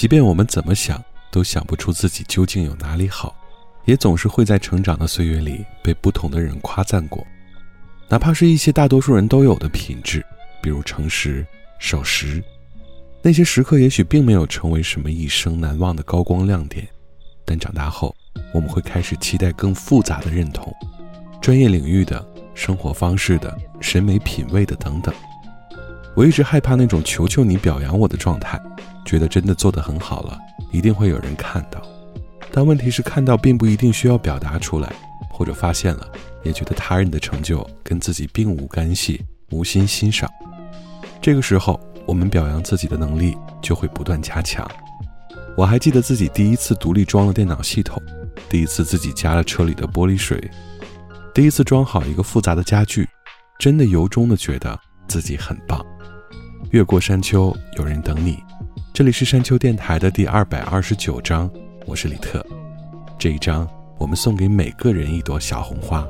即便我们怎么想都想不出自己究竟有哪里好，也总是会在成长的岁月里被不同的人夸赞过，哪怕是一些大多数人都有的品质，比如诚实、守时。那些时刻也许并没有成为什么一生难忘的高光亮点，但长大后我们会开始期待更复杂的认同，专业领域的、生活方式的、审美品味的等等。我一直害怕那种求求你表扬我的状态。觉得真的做得很好了，一定会有人看到。但问题是，看到并不一定需要表达出来，或者发现了也觉得他人的成就跟自己并无干系，无心欣赏。这个时候，我们表扬自己的能力就会不断加强。我还记得自己第一次独立装了电脑系统，第一次自己加了车里的玻璃水，第一次装好一个复杂的家具，真的由衷的觉得自己很棒。越过山丘，有人等你。这里是山丘电台的第二百二十九章，我是李特。这一章我们送给每个人一朵小红花，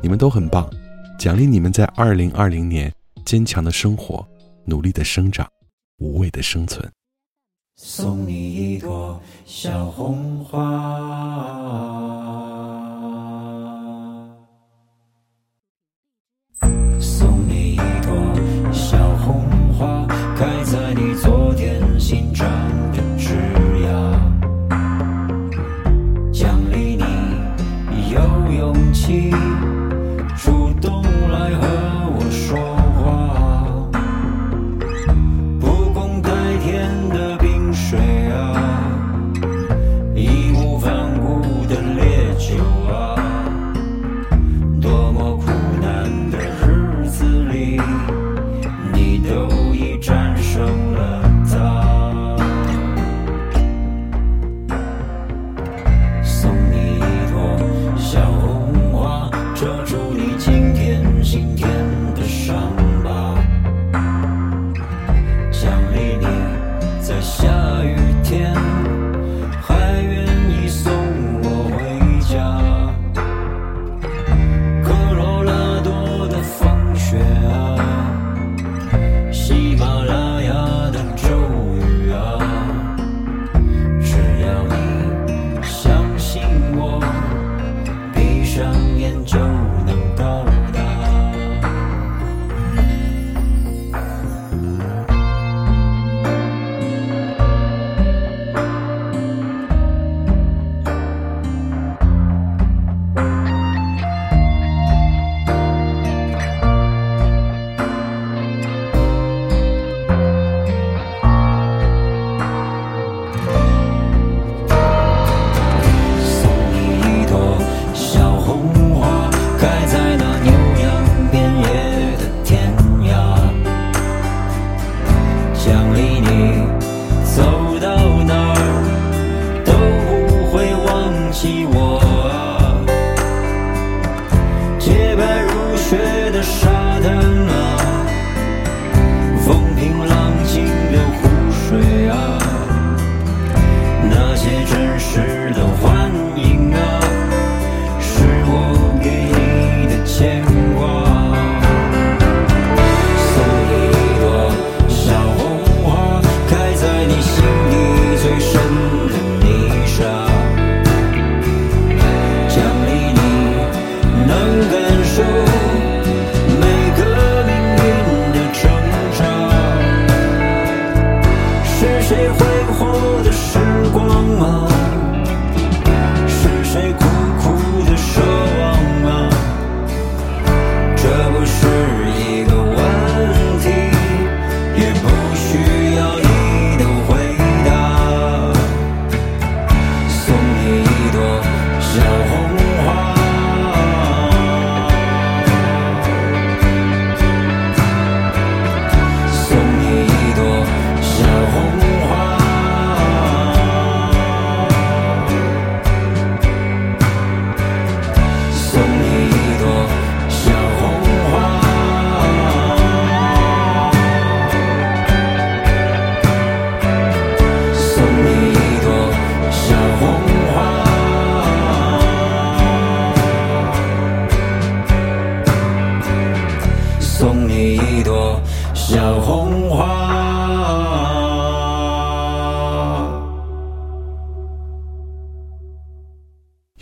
你们都很棒，奖励你们在二零二零年坚强的生活，努力的生长，无畏的生存。送你一朵小红花。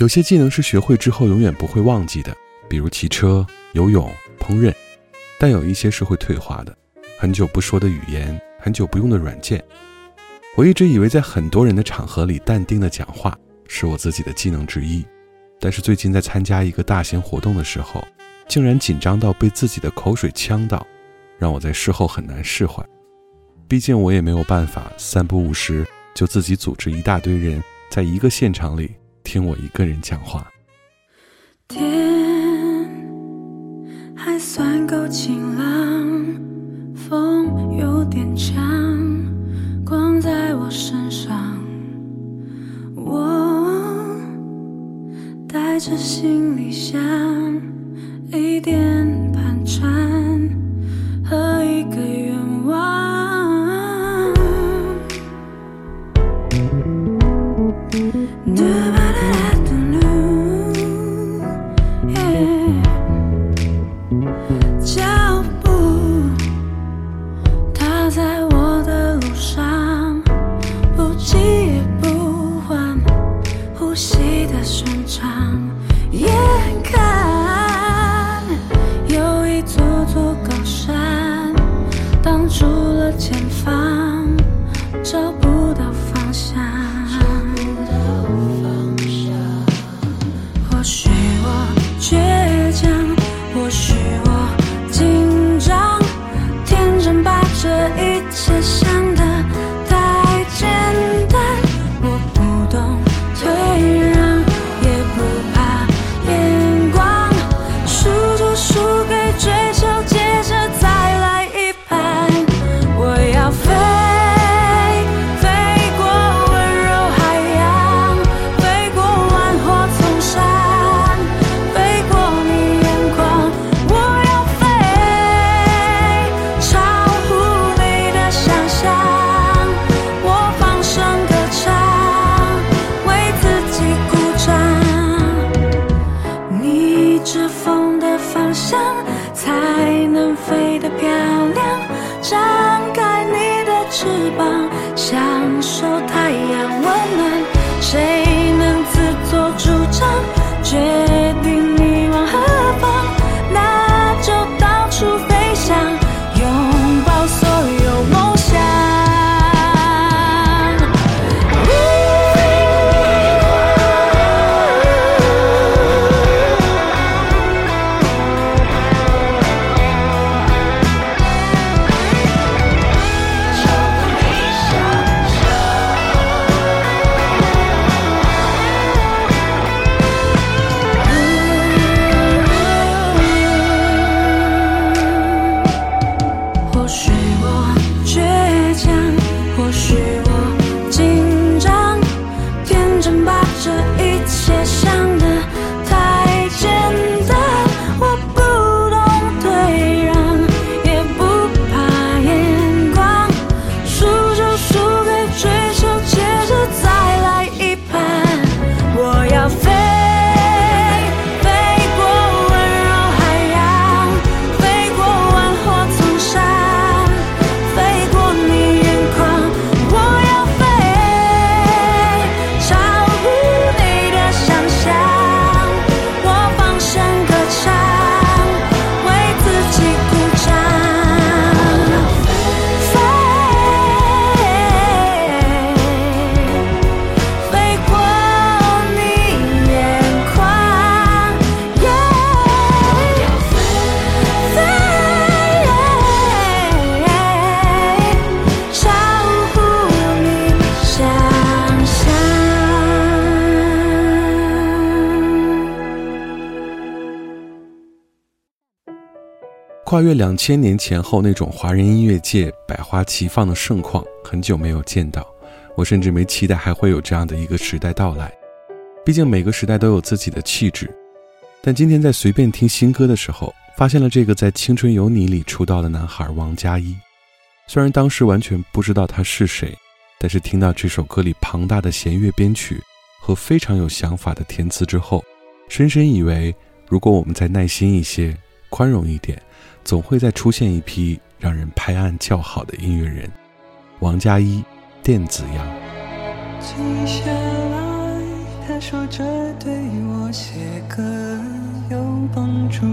有些技能是学会之后永远不会忘记的，比如骑车、游泳、烹饪，但有一些是会退化的，很久不说的语言，很久不用的软件。我一直以为在很多人的场合里淡定的讲话是我自己的技能之一，但是最近在参加一个大型活动的时候，竟然紧张到被自己的口水呛到，让我在事后很难释怀。毕竟我也没有办法三不五时就自己组织一大堆人在一个现场里。听我一个人讲话。天还算够晴朗，风有点强，光在我身上，我带着行李箱，一点。跨越两千年前后那种华人音乐界百花齐放的盛况，很久没有见到。我甚至没期待还会有这样的一个时代到来。毕竟每个时代都有自己的气质。但今天在随便听新歌的时候，发现了这个在《青春有你》里出道的男孩王嘉一。虽然当时完全不知道他是谁，但是听到这首歌里庞大的弦乐编曲和非常有想法的填词之后，深深以为，如果我们再耐心一些，宽容一点。总会再出现一批让人拍案叫好的音乐人王佳一电子呀停下来他说这对我写歌有帮助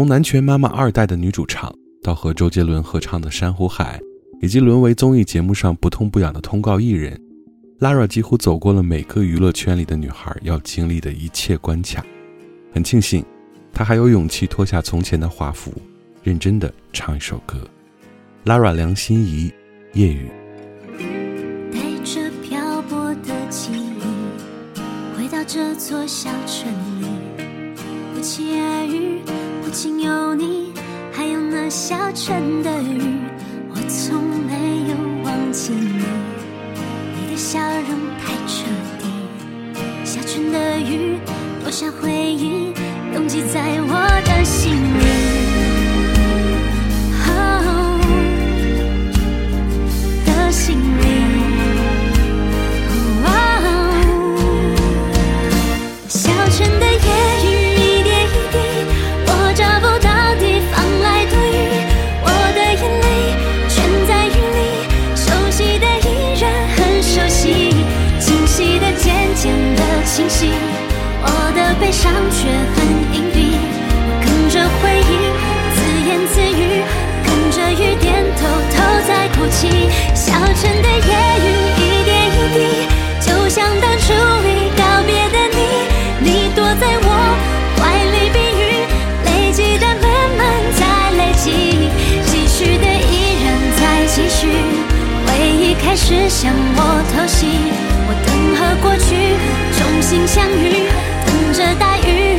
从《南拳妈妈》二代的女主唱，到和周杰伦合唱的《珊瑚海》，以及沦为综艺节目上不痛不痒的通告艺人，拉 a 几乎走过了每个娱乐圈里的女孩要经历的一切关卡。很庆幸，她还有勇气脱下从前的华服，认真的唱一首歌。拉拉梁心怡，夜雨。带着漂泊的记忆，回到这座小城有你，还有那下春的雨，我从没有忘记你。你的笑容太彻底，下春的雨多少回忆，拥挤在我的心里。是向我偷袭，我等和过去重新相遇，等着大雨。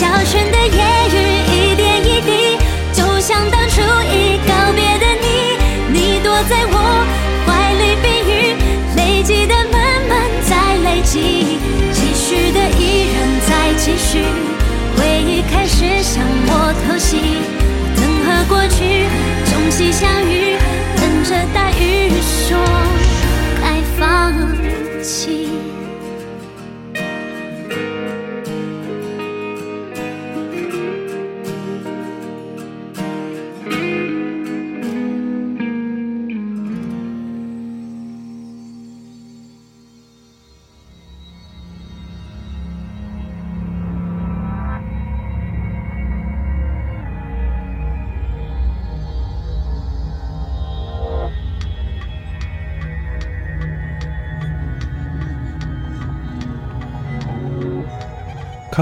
小城的夜雨，一点一滴，就像当初已告别的你。你躲在我怀里避雨，累积的慢慢在累积，继续的依然在继续，回忆开始向我偷袭。等和过去重新下。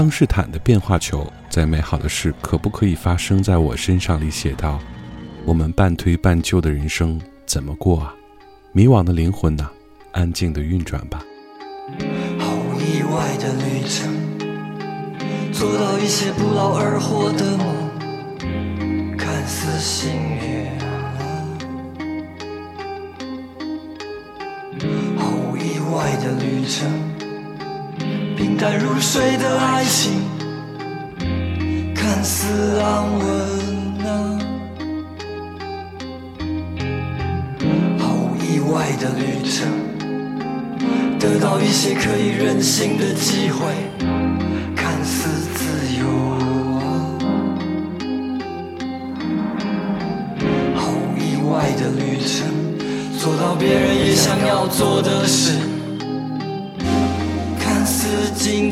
康士坦的变化球，在美好的事可不可以发生在我身上里写道：，我们半推半就的人生怎么过啊？迷惘的灵魂呐，安静的运转吧。意外的旅程，淡如水的爱情，看似安稳啊。毫无意外的旅程，得到一些可以任性的机会，看似自由啊。毫无意外的旅程，做到别人也想要做的事。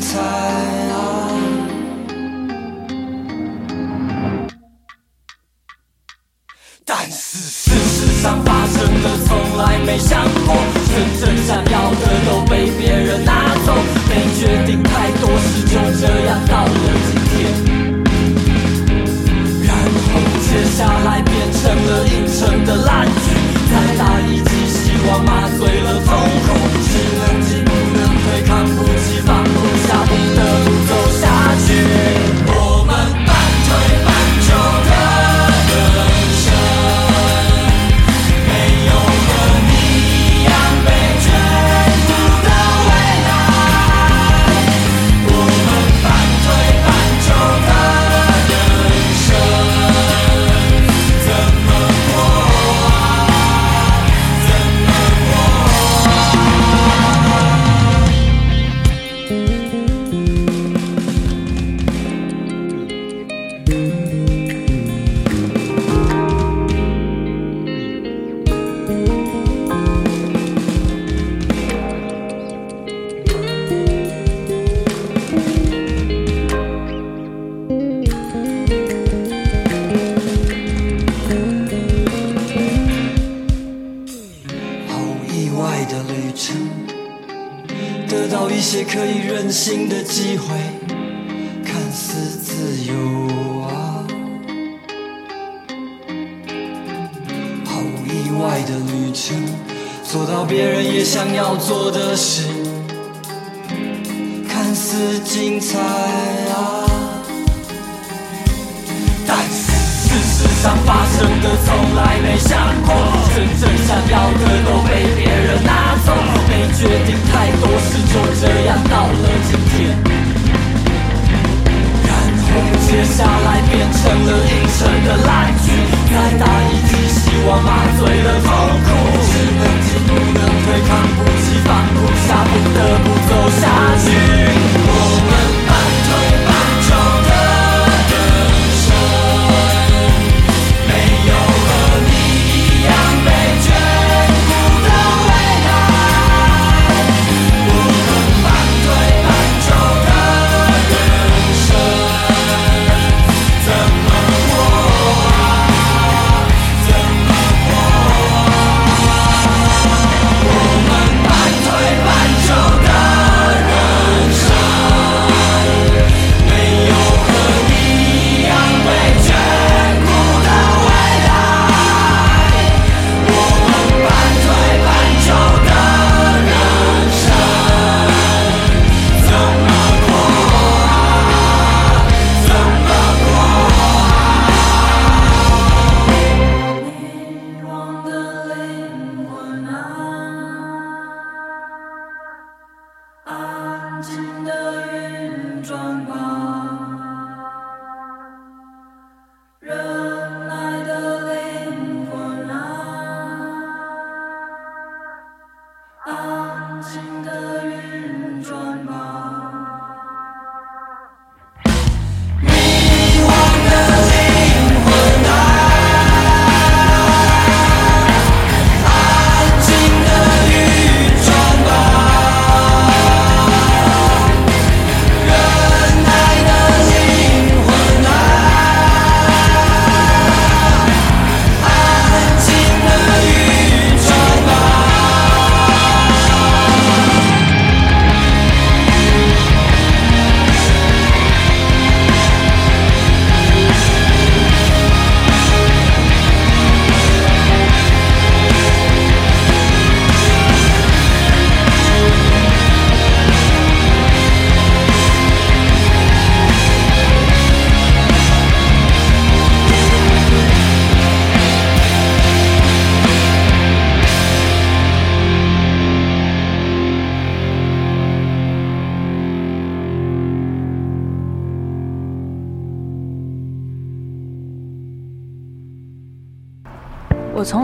精彩。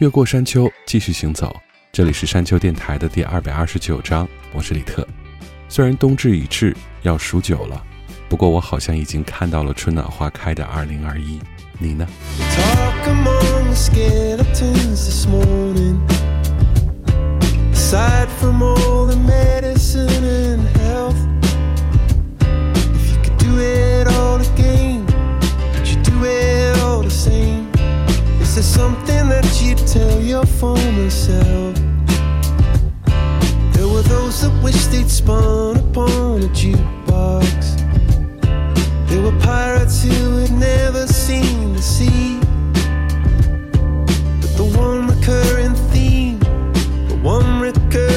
越过山丘，继续行走。这里是山丘电台的第二百二十九章，我是李特。虽然冬至已至，要数九了，不过我好像已经看到了春暖花开的二零二一。你呢？t the skeletons a among l k morning. medicine this Aside from Is something that you tell your former self? There were those that wished they'd spun upon a jukebox. There were pirates who had never seen the sea. But the one recurring theme, the one recurring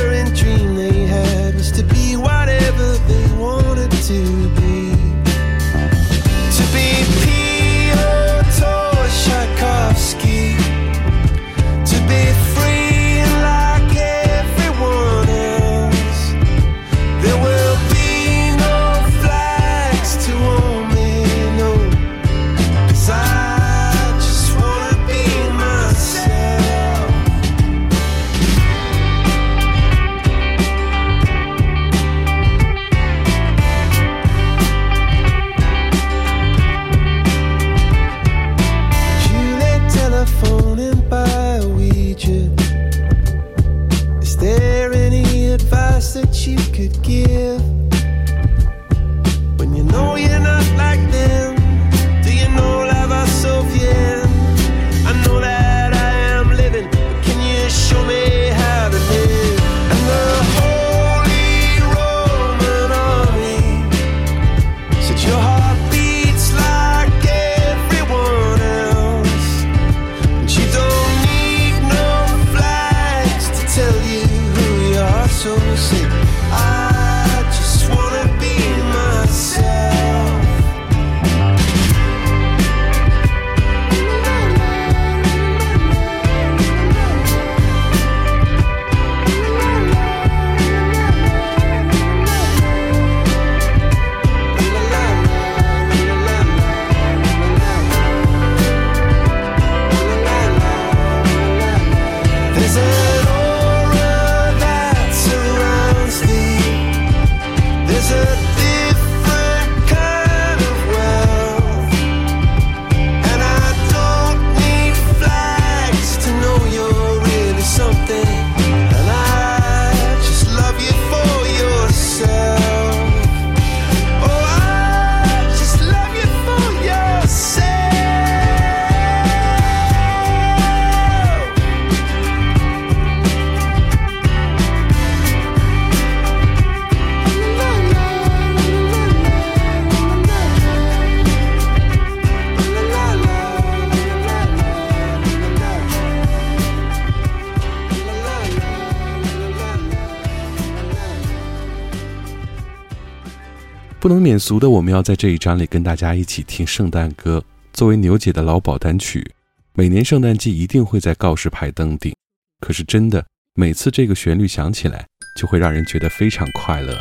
不能免俗的，我们要在这一章里跟大家一起听圣诞歌，作为牛姐的老保单曲，每年圣诞季一定会在告示牌登顶。可是真的，每次这个旋律响起来，就会让人觉得非常快乐。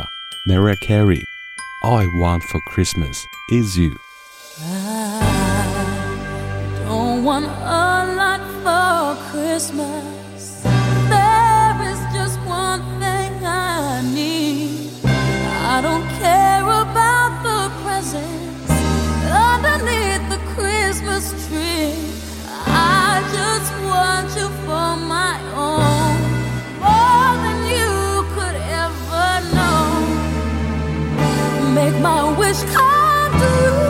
Merry Christmas, y l l I want for Christmas is you. my wish come true.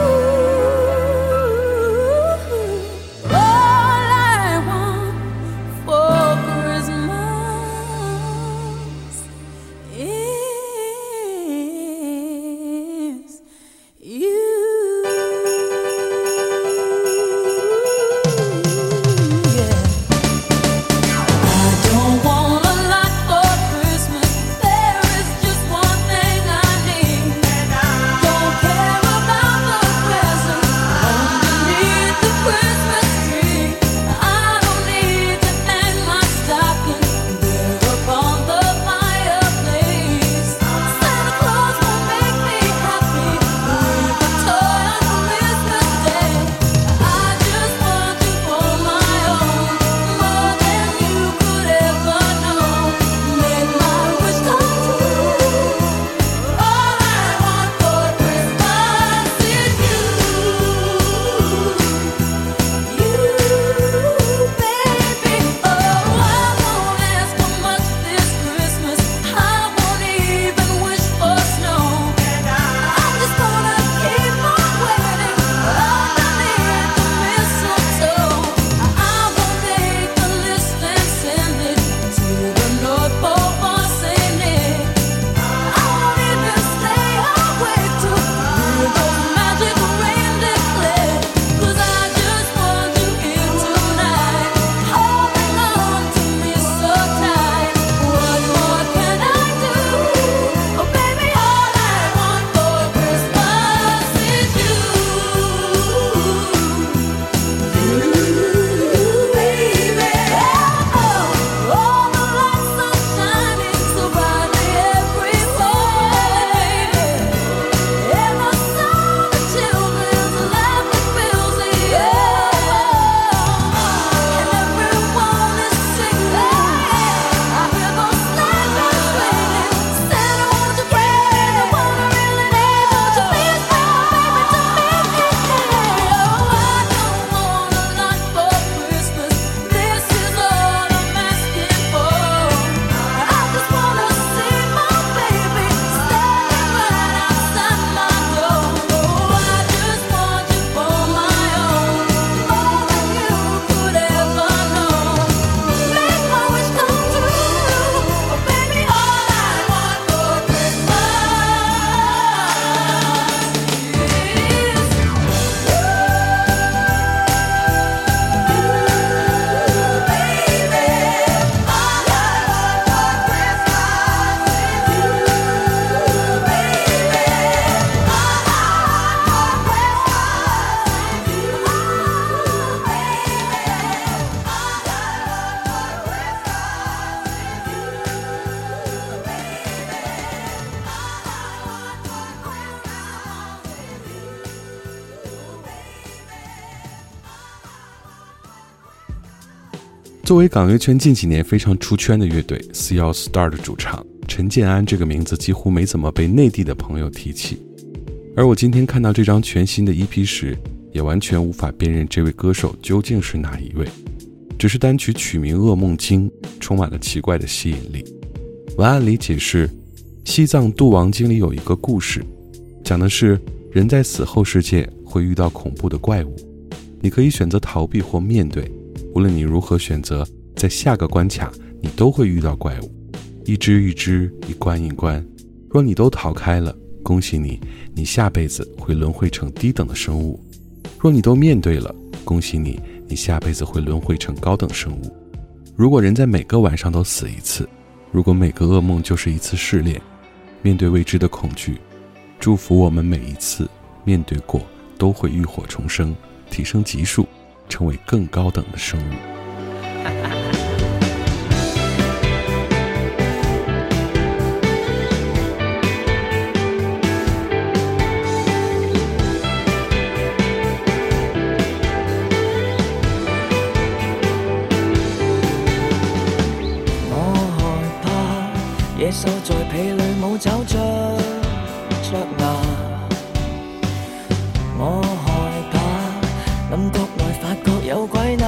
作为港乐圈近几年非常出圈的乐队，C L star 的主唱陈建安这个名字几乎没怎么被内地的朋友提起。而我今天看到这张全新的 EP 时，也完全无法辨认这位歌手究竟是哪一位。只是单曲曲名《噩梦经》充满了奇怪的吸引力。文案里解释，西藏度亡经里有一个故事，讲的是人在死后世界会遇到恐怖的怪物，你可以选择逃避或面对。无论你如何选择，在下个关卡，你都会遇到怪物，一只一只，一关一关。若你都逃开了，恭喜你，你下辈子会轮回成低等的生物；若你都面对了，恭喜你，你下辈子会轮回成高等生物。如果人在每个晚上都死一次，如果每个噩梦就是一次试炼，面对未知的恐惧，祝福我们每一次面对过都会浴火重生，提升级数。成为更高等的生物。我害怕野兽在被里舞找着着难。怪。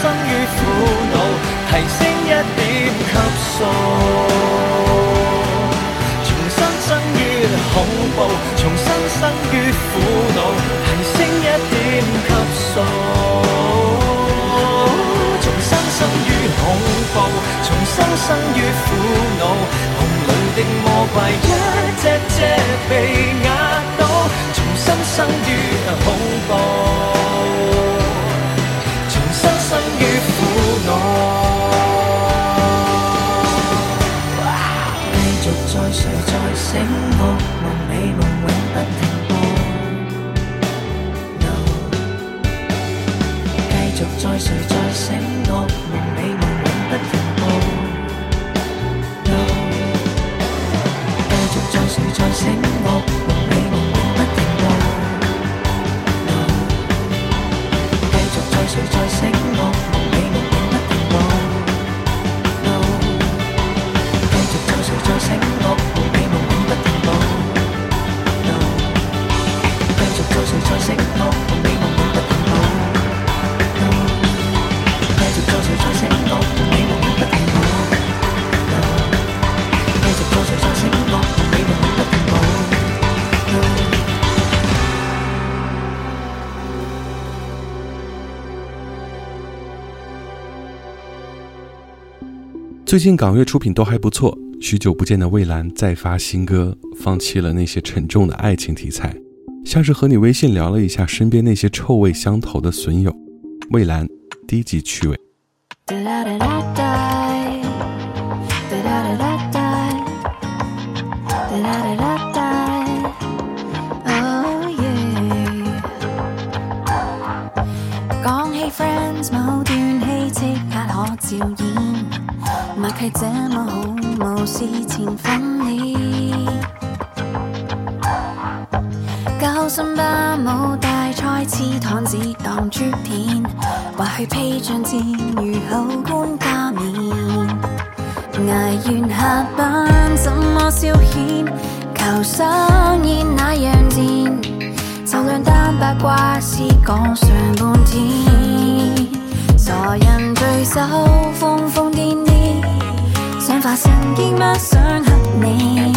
生於苦惱，提升一點級數。重新生于恐怖，重新生于苦惱，提升一點級數。重新生于恐怖，重新生于苦惱，紅里的魔怪一隻隻被壓倒。重新生于恐怖。醒觉梦美梦永不停步。No，继续再睡，再醒觉梦美梦永不停步。No，继续再睡，再醒。最近港乐出品都还不错，许久不见的蔚蓝再发新歌，放弃了那些沉重的爱情题材，像是和你微信聊了一下身边那些臭味相投的损友，蔚蓝，低级趣味。笑演默契这么好，无事前分你。交心把舞大赛似堂子荡珠片，或许披上战如好官加冕。挨完下班怎么消遣？求生意那样贱，就让单八卦事讲上半天。傻人聚首，疯疯癫癫，想发神经，不想合你。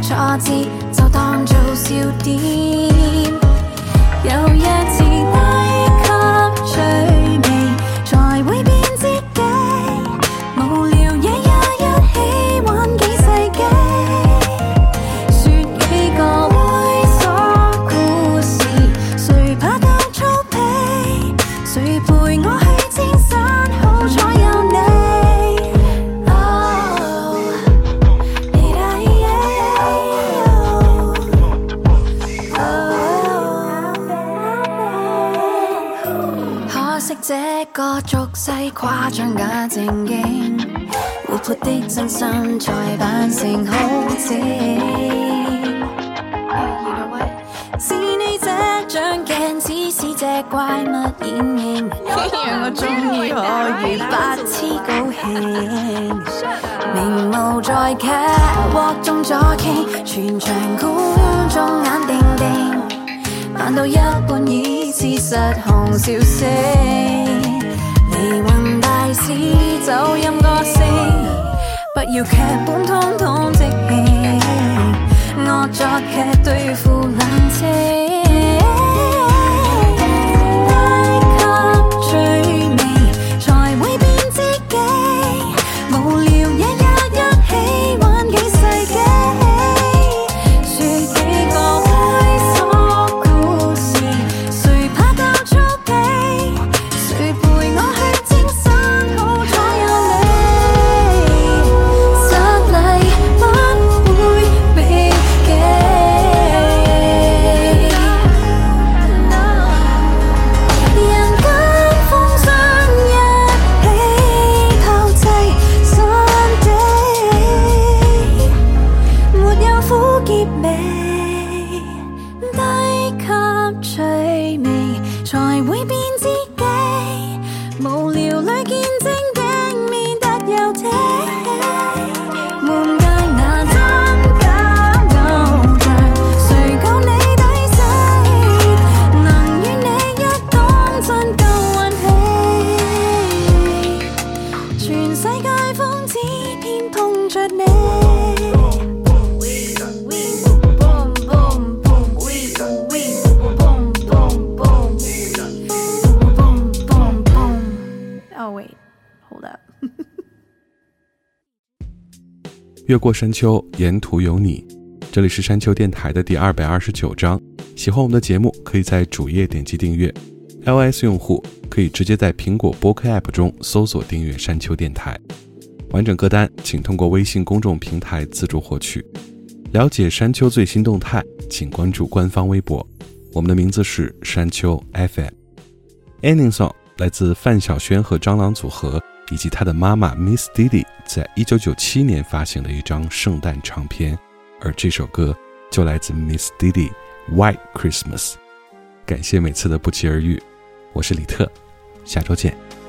挫折就当做笑点。有一次归给趣味，才会变知己。无聊夜也一起玩几世纪，说几个猥琐故事，谁怕当粗鄙？谁陪我？个俗世夸张假正经，活泼的真心才扮成好子。是你这张镜，只是只怪物演影，让我终于可以发痴高兴。明眸在剧幕中左倾，全场观众眼定定，扮到一半已是失控笑声。有音歌诗，不要剧本，通通即兴。恶作剧对付你。过山丘，沿途有你。这里是山丘电台的第二百二十九章。喜欢我们的节目，可以在主页点击订阅。L S 用户可以直接在苹果播客 App 中搜索订阅山丘电台。完整歌单，请通过微信公众平台自助获取。了解山丘最新动态，请关注官方微博。我们的名字是山丘 FM。Ending song 来自范晓萱和蟑螂组合。以及他的妈妈 Miss Didi 在一九九七年发行的一张圣诞唱片，而这首歌就来自 Miss Didi White Christmas。感谢每次的不期而遇，我是李特，下周见。